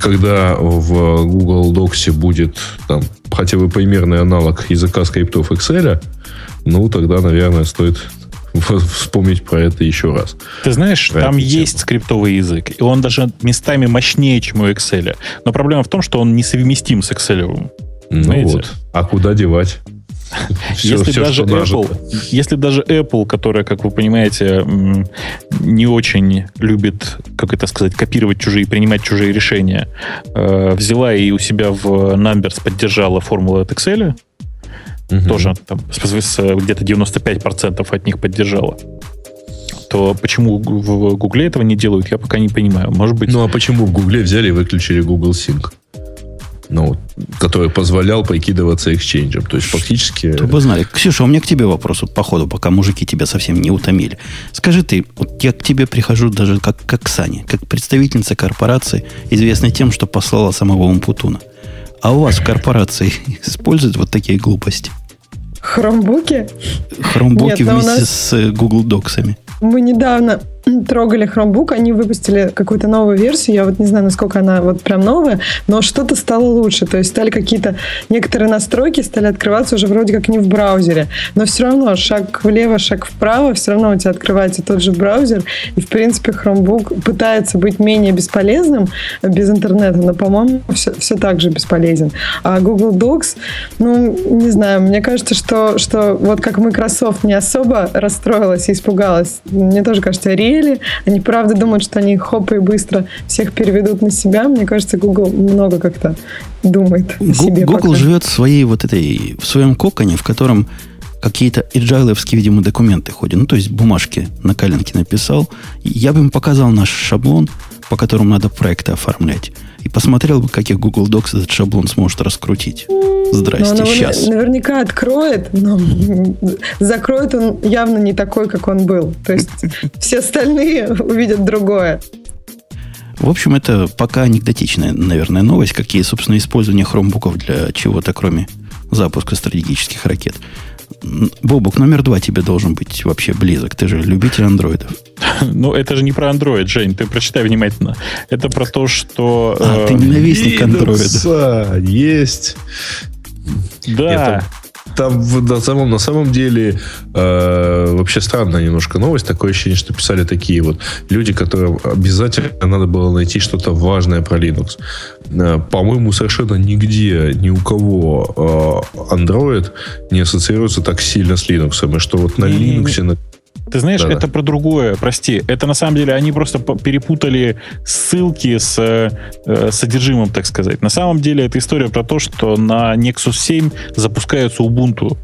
когда в Google Docs будет там хотя бы примерный аналог языка скриптов Excel, ну, тогда, наверное, стоит вспомнить про это еще раз. Ты знаешь, про там есть скриптовый язык, и он даже местами мощнее, чем у Excel. Но проблема в том, что он несовместим с Excel. Ну Знаете? вот. А куда девать? Все, если, все, даже Apple, если даже Apple, которая, как вы понимаете, не очень любит, как это сказать, копировать чужие, принимать чужие решения, э, взяла и у себя в Numbers поддержала формулу от Excel, угу. тоже там, где-то 95% от них поддержала то почему в Гугле этого не делают, я пока не понимаю. Может быть... Ну, а почему в Гугле взяли и выключили Google Sync? Ну, который позволял прикидываться эксченджем. То есть фактически... Кто бы знали. Ксюша, у меня к тебе вопрос, вот, по ходу, пока мужики тебя совсем не утомили. Скажи ты, вот я к тебе прихожу даже как, как к Сане, как представительница корпорации, известной тем, что послала самого Умпутуна. А у вас в корпорации (laughs) используют вот такие глупости? Хромбуки? Хромбуки Нет, вместе нас... с Google Доксами. Мы недавно трогали Chromebook, они выпустили какую-то новую версию, я вот не знаю, насколько она вот прям новая, но что-то стало лучше, то есть стали какие-то некоторые настройки стали открываться уже вроде как не в браузере, но все равно шаг влево, шаг вправо, все равно у тебя открывается тот же браузер, и в принципе Chromebook пытается быть менее бесполезным без интернета, но по-моему все, все так же бесполезен. А Google Docs, ну, не знаю, мне кажется, что, что вот как Microsoft не особо расстроилась и испугалась, мне тоже кажется, Ри хотели. Они правда думают, что они хоп и быстро всех переведут на себя. Мне кажется, Google много как-то думает о себе. Google пока. живет в своей вот этой, в своем коконе, в котором какие-то agile видимо, документы ходят. Ну, то есть бумажки на коленке написал. Я бы им показал наш шаблон, по которому надо проекты оформлять. И посмотрел бы, каких Google Docs этот шаблон сможет раскрутить. Здрасте, но сейчас. Наверняка откроет, но закроет он явно не такой, как он был. То есть (laughs) все остальные увидят другое. В общем, это пока анекдотичная, наверное, новость, какие, собственно, использование хромбуков для чего-то, кроме запуска стратегических ракет. Бобук, номер два тебе должен быть вообще близок. Ты же любитель андроидов. (laughs) Ну, это же не про андроид, Жень. Ты прочитай внимательно. Это про то, что... А, ты э, ненавистник андроида. Есть. Да. Там на самом, на самом деле э, вообще странная немножко новость. Такое ощущение, что писали такие вот люди, которым обязательно надо было найти что-то важное про Linux. Э, по-моему, совершенно нигде, ни у кого э, Android не ассоциируется так сильно с Linux. И что вот на Linux, на ты знаешь, да, это про другое, прости. Это на самом деле они просто перепутали ссылки с э, содержимым, так сказать. На самом деле это история про то, что на Nexus 7 запускаются Ubuntu.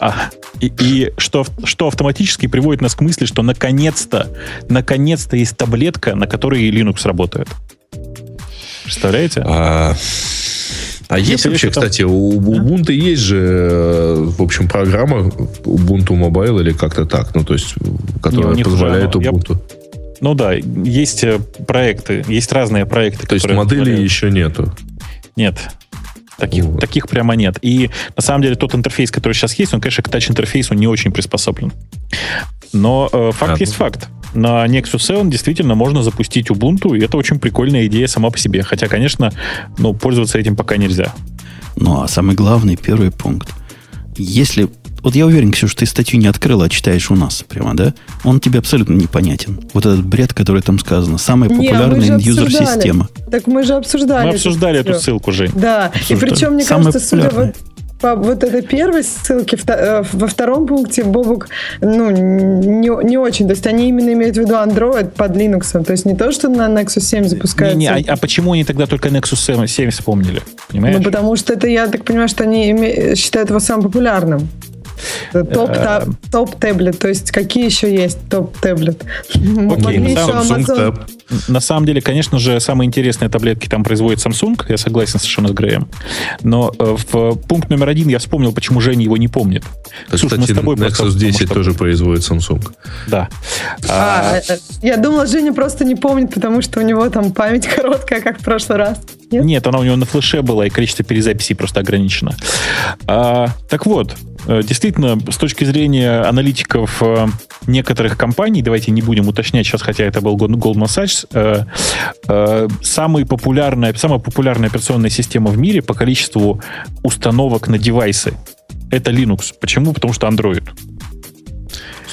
А, и, и что, что автоматически приводит нас к мысли, что наконец-то, наконец-то есть таблетка, на которой Linux работает. Представляете? А, а есть вообще, там... кстати, у Ubuntu есть же, э, в общем, программа Ubuntu Mobile или как-то так, ну, то есть, которая Не, позволяет же, Ubuntu. Я... Ну да, есть э, проекты, есть разные проекты. То есть модели позволяют... еще нету? Нет. Таких, вот. таких прямо нет. И на самом деле тот интерфейс, который сейчас есть, он, конечно, к тач-интерфейсу не очень приспособлен. Но э, факт а, есть ну... факт на Nexus 7 действительно можно запустить Ubuntu, и это очень прикольная идея сама по себе. Хотя, конечно, ну, пользоваться этим пока нельзя. Ну, а самый главный, первый пункт. Если... Вот я уверен, Ксюш, ты статью не открыла, а читаешь у нас прямо, да? Он тебе абсолютно непонятен. Вот этот бред, который там сказано. Самая популярная юзер-система. Так мы же обсуждали. Мы обсуждали эту ссылку, Жень. Да, обсуждали. и причем, мне Самая кажется, судя вот по вот этой первой ссылке, э, во втором пункте Бобук ну, не, не очень. То есть они именно имеют в виду Android под Linux. То есть не то, что на Nexus 7 запускается. Не, не, а, а почему они тогда только Nexus 7, 7 вспомнили? Понимаешь? Ну, потому что это, я так понимаю, что они считают его самым популярным. Топ-таблет, то есть какие еще есть топ-таблет? На самом деле, конечно же, самые интересные таблетки там производит Samsung, я согласен совершенно с Греем. Но э, в пункт номер один я вспомнил, почему Женя его не помнит. Ксюш, мы с тобой Nexus 10 тоже производит Samsung. Да. А, а, я думала, Женя просто не помнит, потому что у него там память (laughs) короткая, как в прошлый раз. Нет, Нет она у него на флеше была, и количество перезаписей просто ограничено. А, так вот, Э, действительно, с точки зрения аналитиков э, некоторых компаний, давайте не будем уточнять сейчас, хотя это был Goldman Sachs, э, самая популярная, самая популярная операционная система в мире по количеству установок на девайсы – это Linux. Почему? Потому что Android.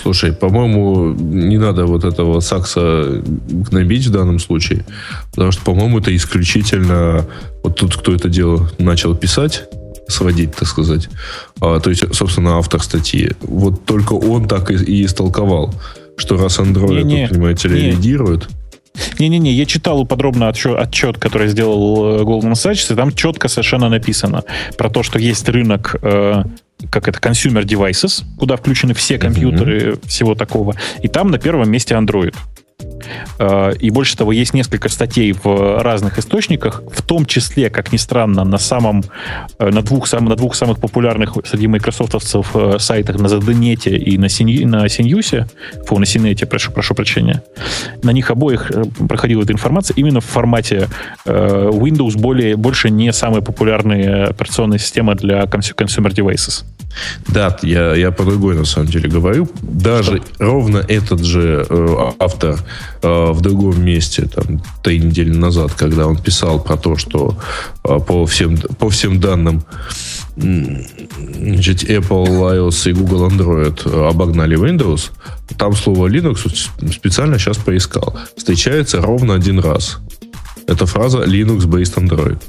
Слушай, по-моему, не надо вот этого сакса гнобить в данном случае, потому что, по-моему, это исключительно вот тут, кто это дело начал писать, сводить, так сказать. А, то есть, собственно, автор статьи. Вот только он так и, и истолковал, что раз Android, не, не, понимаете ли, лидирует... Не-не-не, я читал подробно отчет, отчет, который сделал э, Goldman Sachs, и там четко совершенно написано про то, что есть рынок э, как это, consumer devices, куда включены все компьютеры mm-hmm. всего такого. И там на первом месте Android. Э, и больше того, есть несколько статей в разных источниках, в том числе, как ни странно, на самом, э, на двух, на двух самых популярных среди майкрософтовцев э, сайтах на ZDNet и на, Синь, на Синьюсе, фу, на Синете, прошу, прошу прощения, на них обоих проходила эта информация именно в формате Windows более, больше не самая популярная операционная система для consumer devices. Да, я, я по другой на самом деле говорю. Даже Что? ровно этот же э, автор в другом месте, там, три недели назад, когда он писал про то, что э, по, всем, по всем данным значит, Apple, iOS и Google Android обогнали Windows, там слово Linux специально сейчас поискал. Встречается ровно один раз. Это фраза Linux-based Android.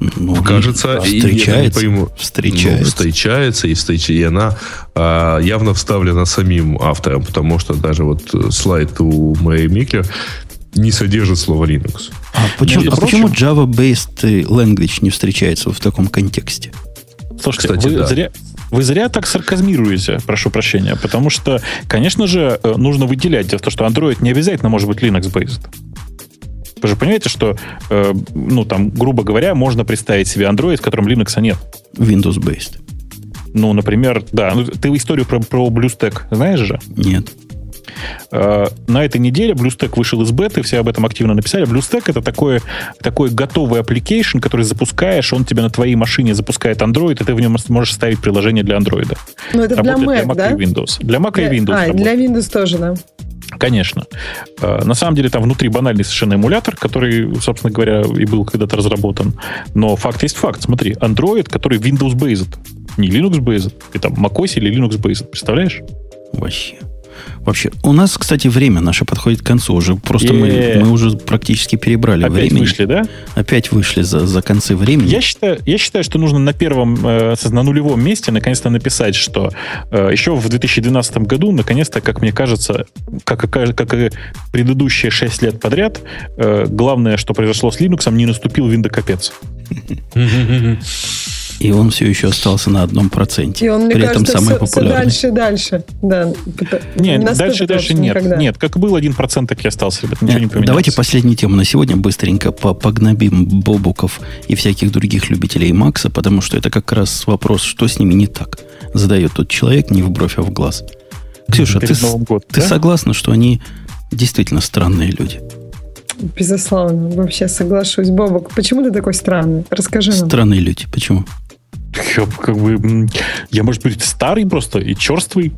Ну, Кажется, встречается, и, я пойму, встречается. Ну, встречается, и, встреч, и она а, явно вставлена самим автором, потому что даже вот слайд у Мэри Микер не содержит слова Linux. А почему, а почему Java-based language не встречается в таком контексте? Слушайте, Кстати, вы, да. зря, Вы зря так сарказмируете, прошу прощения, потому что, конечно же, э, нужно выделять том, что Android не обязательно может быть Linux-based. Вы же понимаете, что, э, ну, там, грубо говоря, можно представить себе Android, в котором Linux нет. Windows-based. Ну, например, да. Ну, ты историю про, про BlueStack знаешь же? Нет. Э, на этой неделе BlueStack вышел из беты, все об этом активно написали. BlueStack это такой, такой готовый application, который запускаешь, он тебе на твоей машине запускает Android, и ты в нем можешь ставить приложение для Android. Ну, это для Mac, для Mac да? и Windows. Для Mac Для- и Windows. А, работает. для Windows тоже, да. Конечно. Э, На самом деле там внутри банальный совершенно эмулятор, который, собственно говоря, и был когда-то разработан. Но факт есть факт. Смотри, Android, который Windows-based, не Linux-based. И там macOS или Linux-based. Представляешь? Вообще. Вообще. У нас, кстати, время наше подходит к концу уже. Просто мы, мы уже практически перебрали Опять времени. вышли, да? Опять вышли за, за концы времени. Я считаю, я считаю, что нужно на первом, э, на нулевом месте наконец-то написать, что э, еще в 2012 году, наконец-то, как мне кажется, как, как и предыдущие 6 лет подряд, э, главное, что произошло с Linux, не наступил виндокапец. (laughs) И он все еще остался на одном проценте. И он, мне При этом кажется, самый все, все популярный. дальше и дальше. Да. Нет, Не дальше, дальше нет. никогда. Нет, как был 1%, так и остался, ребят, ничего не Э, поменялось. Давайте последнюю тему на сегодня быстренько по- погнобим Бобуков и всяких других любителей Макса, потому что это как раз вопрос, что с ними не так. Задает тот человек не в бровь, а в глаз. Ксюша, ты, Перед годом, ты да? согласна, что они действительно странные люди? Безусловно, вообще соглашусь. Бобок, почему ты такой странный? Расскажи нам. Странные люди. Почему? Я, как бы, я, может быть, старый просто и черствый.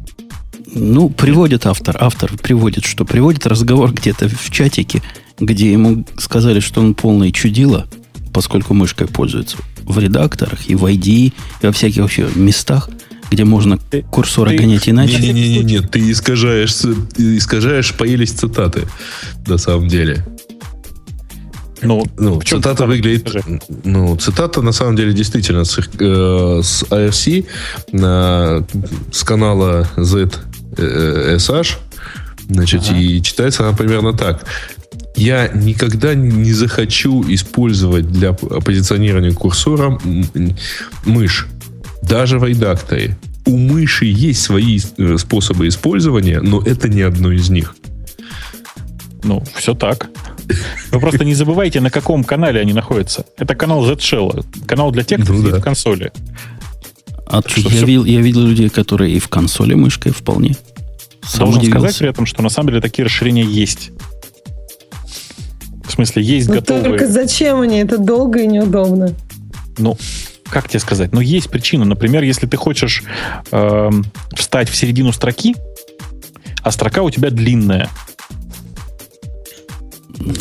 Ну, приводит автор. Автор приводит, что приводит разговор где-то в чатике, где ему сказали, что он полный чудило, поскольку мышкой пользуется в редакторах и в ID, и во всяких вообще местах, где можно Ты- курсор ты- гонять иначе. Не-не-не, ты искажаешь, искажаешь поелись цитаты, на самом деле. Ну, Ну, цитата цитата? выглядит... Скажи. Ну, цитата на самом деле действительно с, э, с AFC на, с канала ZSH. Значит, Ага. и читается она примерно так. Я никогда не захочу использовать для позиционирования курсора мышь. Даже в редакторе. У мыши есть свои э, способы использования, но это не одно из них. Ну, все так. Вы просто не забывайте, на каком канале они находятся. Это канал Z-Shell. Канал для тех, кто Ну сидит в консоли. А что я, видел, я видел людей, которые и в консоли мышкой вполне. Сам Должен удивился. сказать при этом, что на самом деле такие расширения есть. В смысле, есть Но готовые... только зачем они? Это долго и неудобно. Ну, как тебе сказать? Ну, есть причина. Например, если ты хочешь эм, встать в середину строки, а строка у тебя длинная.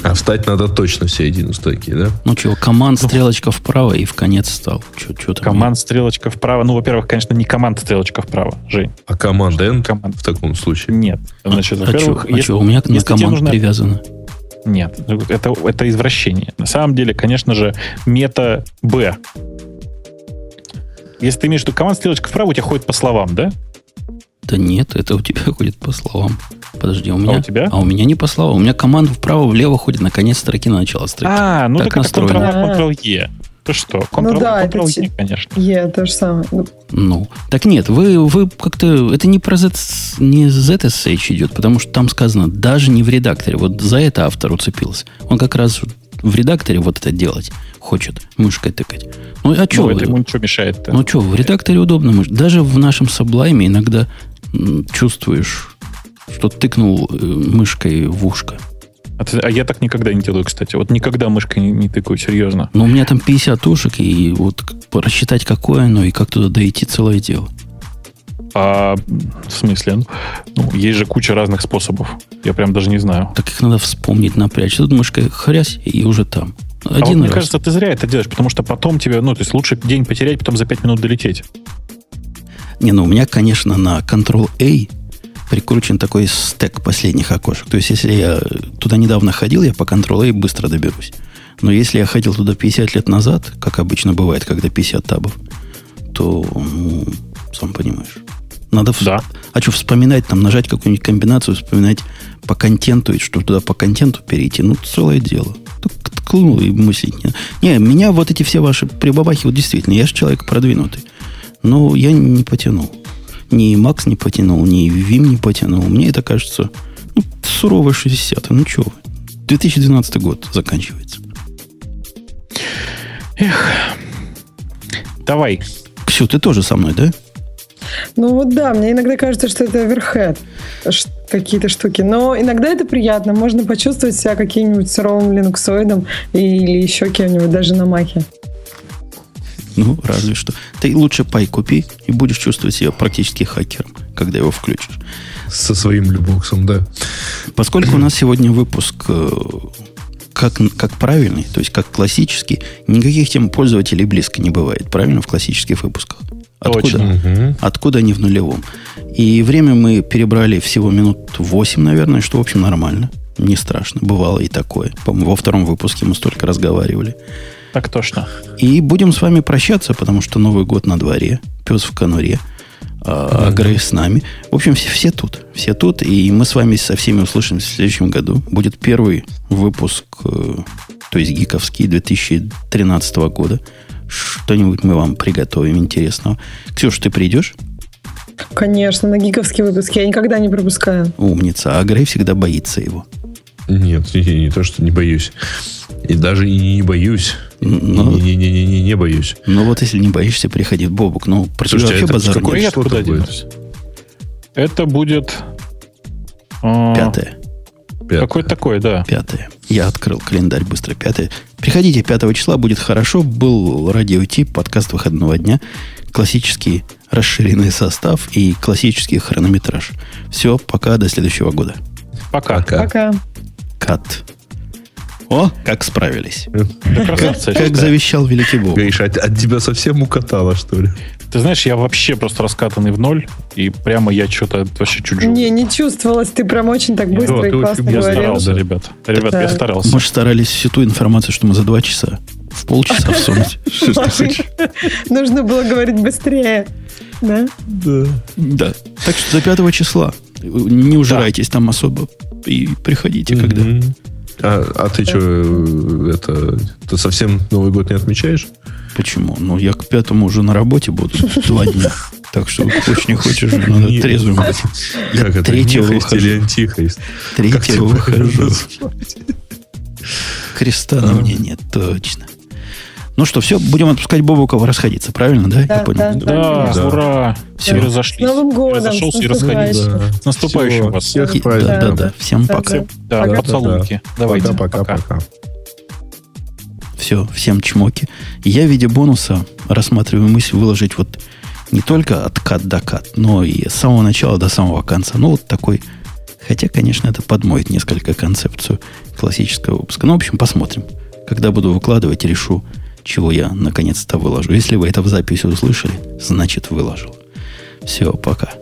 А встать надо точно в середину строки, да? Ну что, команд, стрелочка вправо и в конец стал. Чё, чё? Команд стрелочка вправо. Ну, во-первых, конечно, не команд стрелочка вправо, Жень. А команда End Команд. в таком случае. Нет. А- Значит, а, во-первых, чё, а чё, у меня на тебе команд нужно- привязано. Нет, это, это извращение. На самом деле, конечно же, мета Б. Если ты имеешь в виду команд стрелочка вправо, у тебя ходит по словам, да? Да нет, это у тебя (laughs) ходит по словам. Подожди, у меня... у тебя? А у меня не по словам. У меня команда вправо-влево ходит на конец строки, на начало строки. А, ну Так так, это Ctrl-E. Ты что? Ctrl, да, это Ctrl-E, те- конечно. Е, то же самое. Ну, Ну, так нет, вы, вы как-то... Это не про Z, не ZSH идет, потому что там сказано, даже не в редакторе. Вот за это автор уцепился. Он как раз в редакторе вот это делать хочет, мышкой тыкать. Ну, а что? Ну, это ему ничего мешает-то. Ну что, в редакторе удобно мышь. Даже в нашем Sublime иногда чувствуешь, что тыкнул э, мышкой в ушко. А, ты- а я так никогда не делаю, кстати. Вот никогда мышкой не, не тыкаю, серьезно. Но у меня там 50 ушек, и вот рассчитать, какое оно, и как туда дойти, целое дело. А в смысле? Ну, есть же куча разных способов. Я прям даже не знаю. Так их надо вспомнить, напрячь. Тут мышкой хрясь, и уже там. а вот Один мне раз. кажется, ты зря это делаешь, потому что потом тебе, ну, то есть лучше день потерять, потом за 5 минут долететь. Не, ну у меня, конечно, на Ctrl-A прикручен такой стек последних окошек. То есть, если я туда недавно ходил, я по Ctrl-A быстро доберусь. Но если я ходил туда 50 лет назад, как обычно бывает, когда 50 табов, то, ну, сам понимаешь. Надо вс- Да. А что, вспоминать, там, нажать какую-нибудь комбинацию, вспоминать по контенту, и чтобы туда по контенту перейти, ну, целое дело. Ткнул и мыслить. Не, не, меня вот эти все ваши прибабахи, вот действительно, я же человек продвинутый. Но я не потянул. Ни Макс не потянул, ни Вим не потянул. Мне это кажется ну, суровая 60 Ну что, 2012 год заканчивается. Эх. Давай. Ксю, ты тоже со мной, да? Ну вот да, мне иногда кажется, что это оверхед, какие-то штуки. Но иногда это приятно. Можно почувствовать себя каким-нибудь суровым линуксоидом или еще кем-нибудь, даже на махе. Ну, разве что. Ты лучше пай купи и будешь чувствовать себя практически хакером, когда его включишь. Со своим любоксом, да. Поскольку у нас сегодня выпуск э, как, как правильный, то есть как классический, никаких тем пользователей близко не бывает, правильно, в классических выпусках? Откуда, Точно. откуда они в нулевом? И время мы перебрали всего минут 8, наверное, что, в общем, нормально. Не страшно. Бывало и такое. По-моему, во втором выпуске мы столько разговаривали. Так точно. И будем с вами прощаться, потому что Новый год на дворе. Пес в конуре. А, а Грей с нами. В общем, все, все тут. Все тут. И мы с вами со всеми услышимся в следующем году. Будет первый выпуск, э, то есть гиковский 2013 года. Что-нибудь мы вам приготовим интересного. Ксюш, ты придешь? Конечно, на гиковские выпуски. Я никогда не пропускаю. Умница. А Грей всегда боится его. Нет, не, не то, что не боюсь. И даже и не боюсь. Но, не, не, не, не, не, не боюсь. Ну вот если не боишься, приходи в Бобук. Ну, про тебя Слушайте, вообще а это базар какой нет. Что куда будет? Это будет... а, Пятое. Пятое. Какое-то такое, да. Пятое. Я открыл календарь быстро. Пятое. Приходите 5 числа, будет хорошо. Был радиотип, подкаст выходного дня. Классический расширенный состав и классический хронометраж. Все, пока, до следующего года. Пока. Пока. Пока. Кат. О, как справились. Да красавцы, я Как считаю. завещал великий Бог. Гриш, от, от тебя совсем укатало, что ли? Ты знаешь, я вообще просто раскатанный в ноль, и прямо я что-то вообще чуть живу. Не, не чувствовалось. Ты прям очень так быстро Да, и классно очень Я говорил. старался, Да. ребят. Ребят, я Да. старался. Мы же старались всю ту информацию, что мы за два часа в полчаса всунуть. (laughs) Нужно было говорить быстрее. Да? Да. Да. Так что до 5 числа не ужирайтесь там особо. И приходите, когда. А, а ты что, это, ты совсем Новый год не отмечаешь? Почему? Ну, я к пятому уже на работе буду два дня. Так что, хочешь не хочешь, надо трезвым быть. Я Как это? третьего или выхожу. антихость? Как Третьего выхожу. Креста на мне нет, точно. Ну что, все, будем отпускать Бобукова расходиться, правильно, да? Я Да, понял. да. Да, Да. ура. Всё. И разошлись. С Новым годом, Разошелся и расходились. наступающим. С наступающим Всё, вас. Всех И- да, да, да. Всем Да, пока. да. Да, Пока. поцелуйки. Давайте. Пока-пока-пока. Все, всем чмоки. Я в виде бонуса рассматриваю мысль выложить вот не только от кат до кат, но и с самого начала до самого конца. Ну, вот такой... Хотя, конечно, это подмоет несколько концепцию классического выпуска. Ну, в общем, посмотрим. Когда буду выкладывать, решу, чего я наконец-то выложу. Если вы это в записи услышали, значит, выложил. Все, пока.